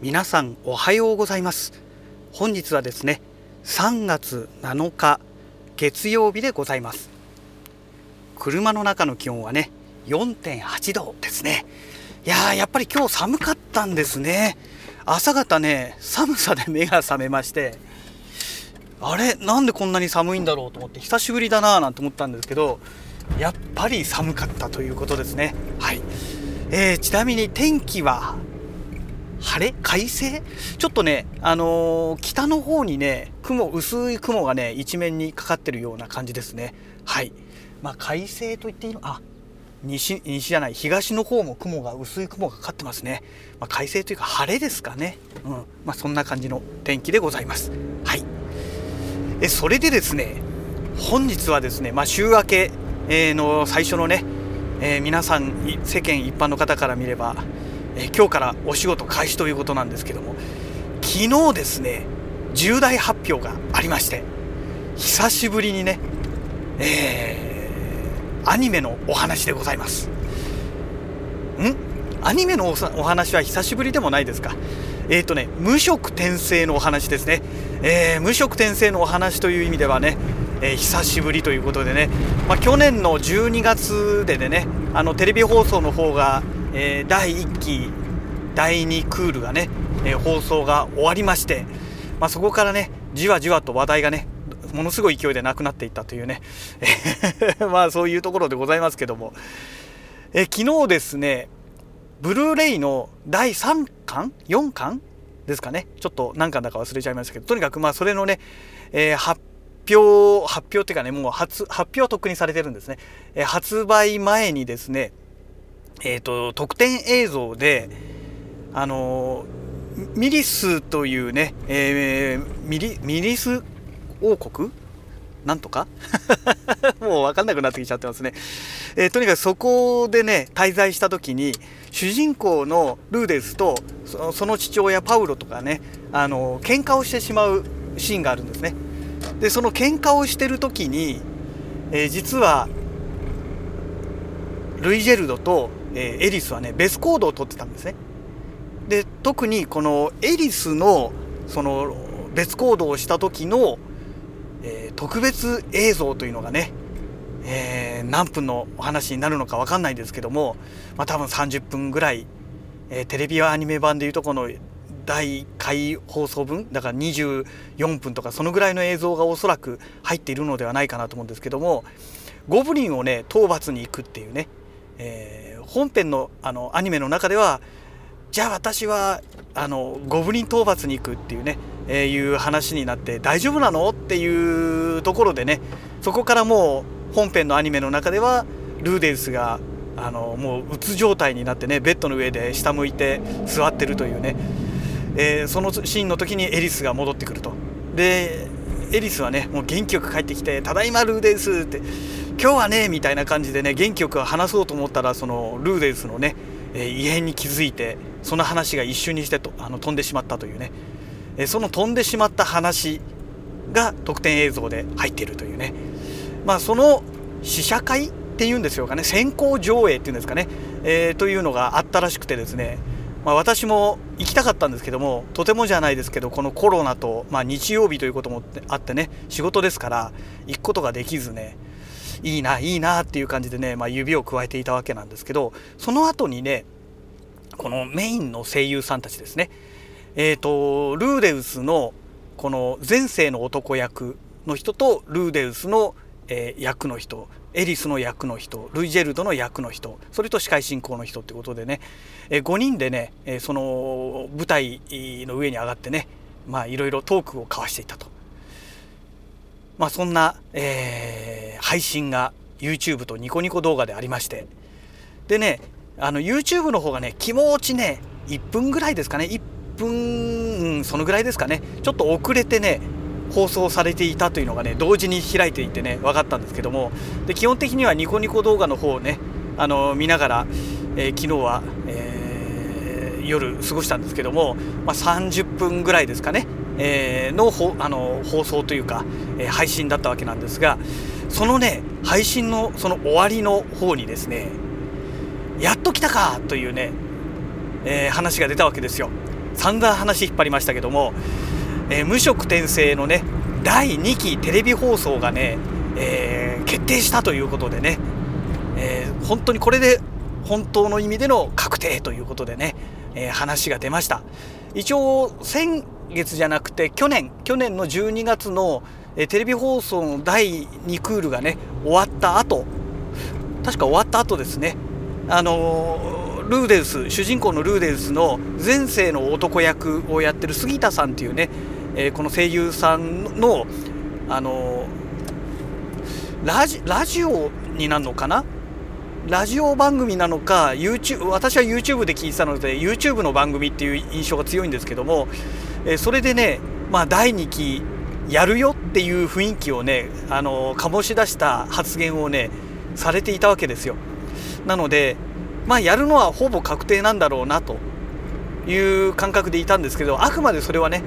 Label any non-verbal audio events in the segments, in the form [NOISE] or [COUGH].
皆さんおはようございます。本日はですね3月7日月曜日でございます。車の中の気温はね4.8度ですね。いやーやっぱり今日寒かったんですね。朝方ね寒さで目が覚めましてあれなんでこんなに寒いんだろうと思って久しぶりだなぁなんて思ったんですけどやっぱり寒かったということですね。はい、えー、ちなみに天気は晴れ？快晴？ちょっとね、あのー、北の方にね、雲、薄い雲がね、一面にかかってるような感じですね。はい。まあ、快晴と言っていいの、あ、西、西じゃない、東の方も雲が、薄い雲がかかってますね。まあ、快晴というか晴れですかね。うん。まあ、そんな感じの天気でございます。はい。え、それでですね、本日はですね、まあ、週明けの最初のね、えー、皆さん、世間一般の方から見れば、え今日からお仕事開始ということなんですけども昨日ですね重大発表がありまして久しぶりにね、えー、アニメのお話でございます。ん？アニメのお話は久しぶりでもないですか？えっ、ー、とね無色転生のお話ですね、えー、無色転生のお話という意味ではねえー、久しぶりということでね、まあ、去年の12月ででねあのテレビ放送の方がえー、第1期第2クールがね、えー、放送が終わりまして、まあ、そこからねじわじわと話題がねものすごい勢いでなくなっていったというね [LAUGHS] まあそういうところでございますけども、えー、昨日ですねブルーレイの第3巻？4巻？ですかね。ちょっと何巻だか忘れちゃいましたけどとにかくまあそれのね、えー、発表発表っていうかねもう発発表はとっくにされてるんですね、えー、発売前にですねえっ、ー、と、特典映像で、あのミリスというね、えー、ミリ、ミリス王国？なんとか？[LAUGHS] もう分かんなくなってきちゃってますね。えー、とにかくそこでね、滞在した時に、主人公のルーデスとその父親パウロとかね、あの喧嘩をしてしまうシーンがあるんですね。で、その喧嘩をしてる時に、えー、実は、ルイジェルドとえー、エリスはね別行動をとってたんですね。で特にこのエリスのその別行動をした時の、えー、特別映像というのがね、えー、何分のお話になるのか分かんないですけども、まあ、多分30分ぐらい、えー、テレビアニメ版でいうとこの第1回放送分だから24分とかそのぐらいの映像がおそらく入っているのではないかなと思うんですけどもゴブリンをね討伐に行くっていうね、えー、本編のあのアニメの中ではじゃあ私はあのゴブリン討伐に行くっていうね、えー、いう話になって大丈夫なのっていうところでねそこからもう本編のアニメの中ではルーデンスがあのもううつ状態になってねベッドの上で下向いて座ってるというね、えー、そのシーンの時にエリスが戻ってくると。でエリスはねもう元気よく帰ってきて「ただいまルーデンス」って今日はねみたいな感じでね元気よく話そうと思ったらそのルーデンスのね、えー、異変に気づいてその話が一瞬にしてとあの飛んでしまったというね、えー、その飛んでしまった話が特典映像で入っているというね。まあその試写会っていうんですよかね。先行上映っていうんですかね、えー、というのがあったらしくてですね。まあ、私も行きたかったんですけどもとてもじゃないですけどこのコロナと、まあ、日曜日ということもあってね仕事ですから行くことができずねいいないいなっていう感じでね、まあ、指を加えていたわけなんですけどその後にねこのメインの声優さんたちですねえっ、ー、とルーデウスのこの前世の男役の人とルーデウスの、えー、役の人エリスの役の人ルイジェルドの役の人それと司会進行の人ってことでね、えー、5人でね、えー、その舞台の上に上がってねまあいろいろトークを交わしていたと。まあ、そんな、えー、配信が YouTube とニコニコ動画でありまして。でねあの YouTube の方がね気持ちね1分ぐらいですかね。1分、そのぐらいですかね。ちょっと遅れてね放送されていたというのがね同時に開いていてね分かったんですけども。で基本的にはニコニコ動画の方をねあの見ながら、えー、昨日は、えー、夜過ごしたんですけども、まあ、30分ぐらいですかね。えー、のあの放送というか、え、配信だったわけなんですがそのね配信のその終わりの方にですねやっと来たかというね、えー、話が出たわけですよ。散々話引っ張りましたけども、えー、無色転生のね第2期テレビ放送がね、えー、決定したということでね、えー、本当にこれで本当の意味での確定ということでね、え話が出ました。一応先月じゃなくて去年去年の12月の、えテレビ放送の第2クールがね終わった後確か終わった後ですね。あのルーデウス主人公のルーデウスの前世の男役をやってる杉田さんっていうね、え、この声優さんのあのラジラジオになるのかな？ラジオ番組なのか YouTube 私は YouTube で聞いてたので YouTube の番組っていう印象が強いんですけども、え、それでね、まあ、第2期やるよっていう雰囲気をねあの醸し出した発言をねされていたわけですよ。なのでまあやるのはほぼ確定なんだろうなという感覚でいたんですけどあくまでそれはね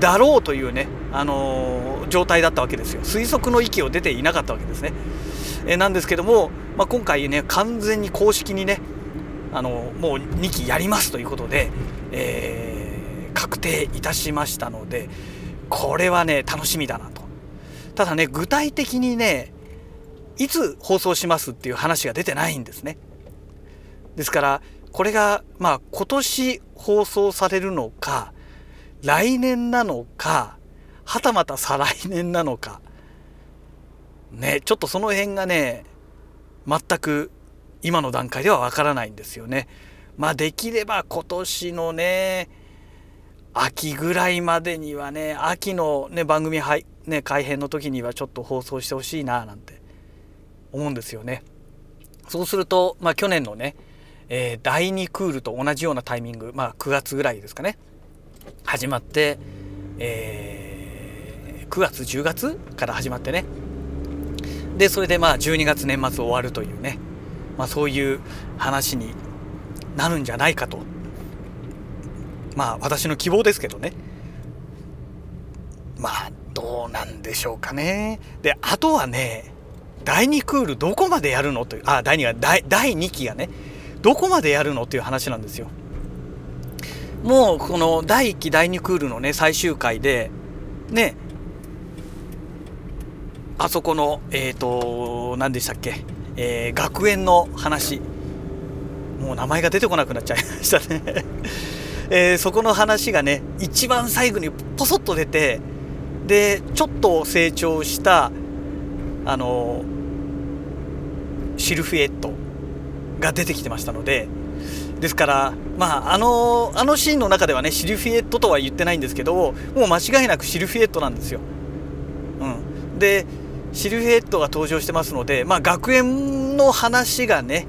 だろうというね、あの、状態だったわけですよ推測の域を出ていなかったわけですね。えなんですけども、まあ、今回ね完全に公式にねあのもう2期やりますということで、えー、確定いたしましたのでこれはね楽しみだなとただね具体的にねいつ放送しますっていう話が出てないんですね。ですからこれがまあ今年放送されるのか来年なのかはたまた再来年なのかねちょっとその辺がね全く今の段階ではわからないんですよね。まあできれば今年のね秋ぐらいまでにはね秋のね番組はいね改編の時にはちょっと放送してほしいななんて思うんですよね。そうすると、まあ、去年のね、えー、第2クールと同じようなタイミング、まあ、9月ぐらいですかね。始まって、えー、9月10月から始まってね。でそれでまあ12月年末終わるというね、まあ、そういう話になるんじゃないかと。まあ私の希望ですけどね。まあどうなんでしょうかね。であとはね第2クールどこまでやるのというあ第2が第第2期がねどこまでやるのっていう話なんですよ。もうこの第1期第2クールのね最終回でねあそこのえっ、ー、と何でしたっけ、えー、学園の話。もう名前が出てこなくなっちゃいましたね。えー、そこの話がね一番最後にポソッと出てでちょっと成長したあのシルフィエットが出てきてましたのでですからまああのあのシーンの中ではねシルフィエットとは言ってないんですけどもう間違いなくシルフィエットなんですよ。うん、でシルフィエットが登場してますので、まあ、学園の話がね、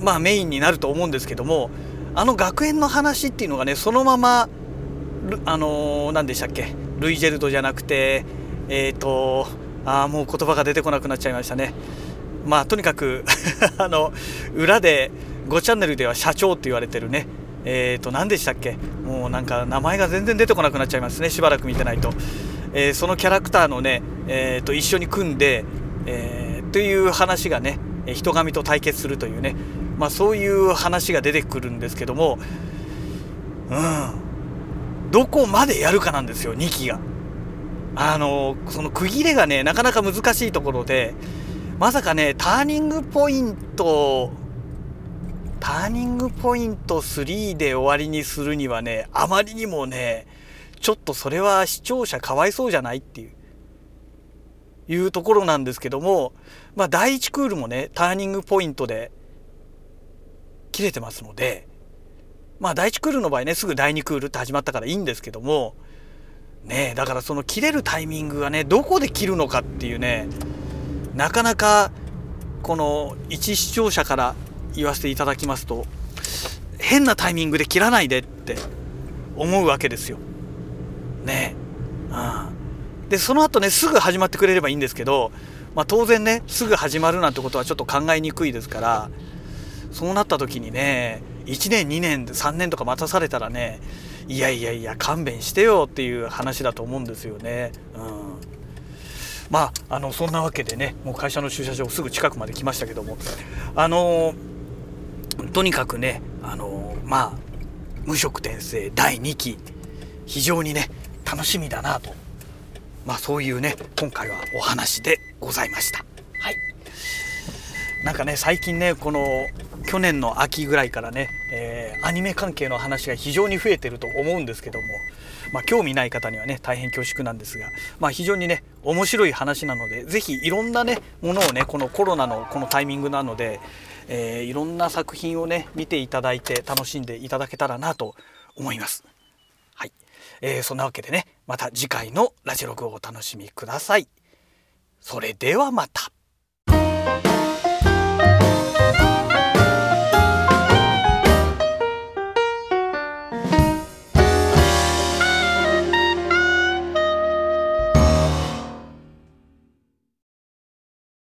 まあ、メインになると思うんですけどもあの学園の話っていうのがねそのままあのー、何でしたっけルイジェルドじゃなくてえっ、ー、とあもう言葉が出てこなくなっちゃいましたね。まあとにかく [LAUGHS] あの裏で5チャンネルでは社長って言われてるね。えっ、ー、と何でしたっけもうなんか名前が全然出てこなくなっちゃいますねしばらく見てないと、え、そのキャラクターのね、えー、と一緒に組んで、え、という話がね人神と対決するというね、まあ、そういう話が出てくるんですけどもうんどこまでやるかなんですよ2期が。あのその区切れがねなかなか難しいところでまさかねターニングポイントターニングポイント3で終わりにするにはねあまりにもねちょっとそれは視聴者かわいそうじゃないっていういうところなんですけどもまあ第1クールもねターニングポイントで切れてますのでまあ第1クールの場合ねすぐ第2クールって始まったからいいんですけどもねだからその切れるタイミングがねどこで切るのかっていうねなかなかこの一視聴者から言わせていただきますと変なタイミングで切らないでって思うわけですよ。ねうん、でその後ねすぐ始まってくれればいいんですけど、まあ、当然ねすぐ始まるなんてことはちょっと考えにくいですからそうなった時にね1年2年3年とか待たされたらねいやいやいや勘弁してよっていう話だと思うんですよね。うん、まああのそんなわけでねもう会社の駐車場すぐ近くまで来ましたけども。あのとにかくねあのまあ無職転生第2期非常にね楽しみだなと。まあそういうね今回はお話でございました。はい。なんかね最近ねこの去年の秋ぐらいからね、えー、アニメ関係の話が非常に増えてると思うんですけどもまあ、興味ない方にはね大変恐縮なんですが、まあ、非常にね面白い話なので是非いろんなねものをねこのコロナのこのタイミングなので、えー、いろんな作品をね見ていただいて楽しんでいただけたらなと思います。はい、えー、そんなわけでねまた次回のラジログをお楽しみください。それではまた。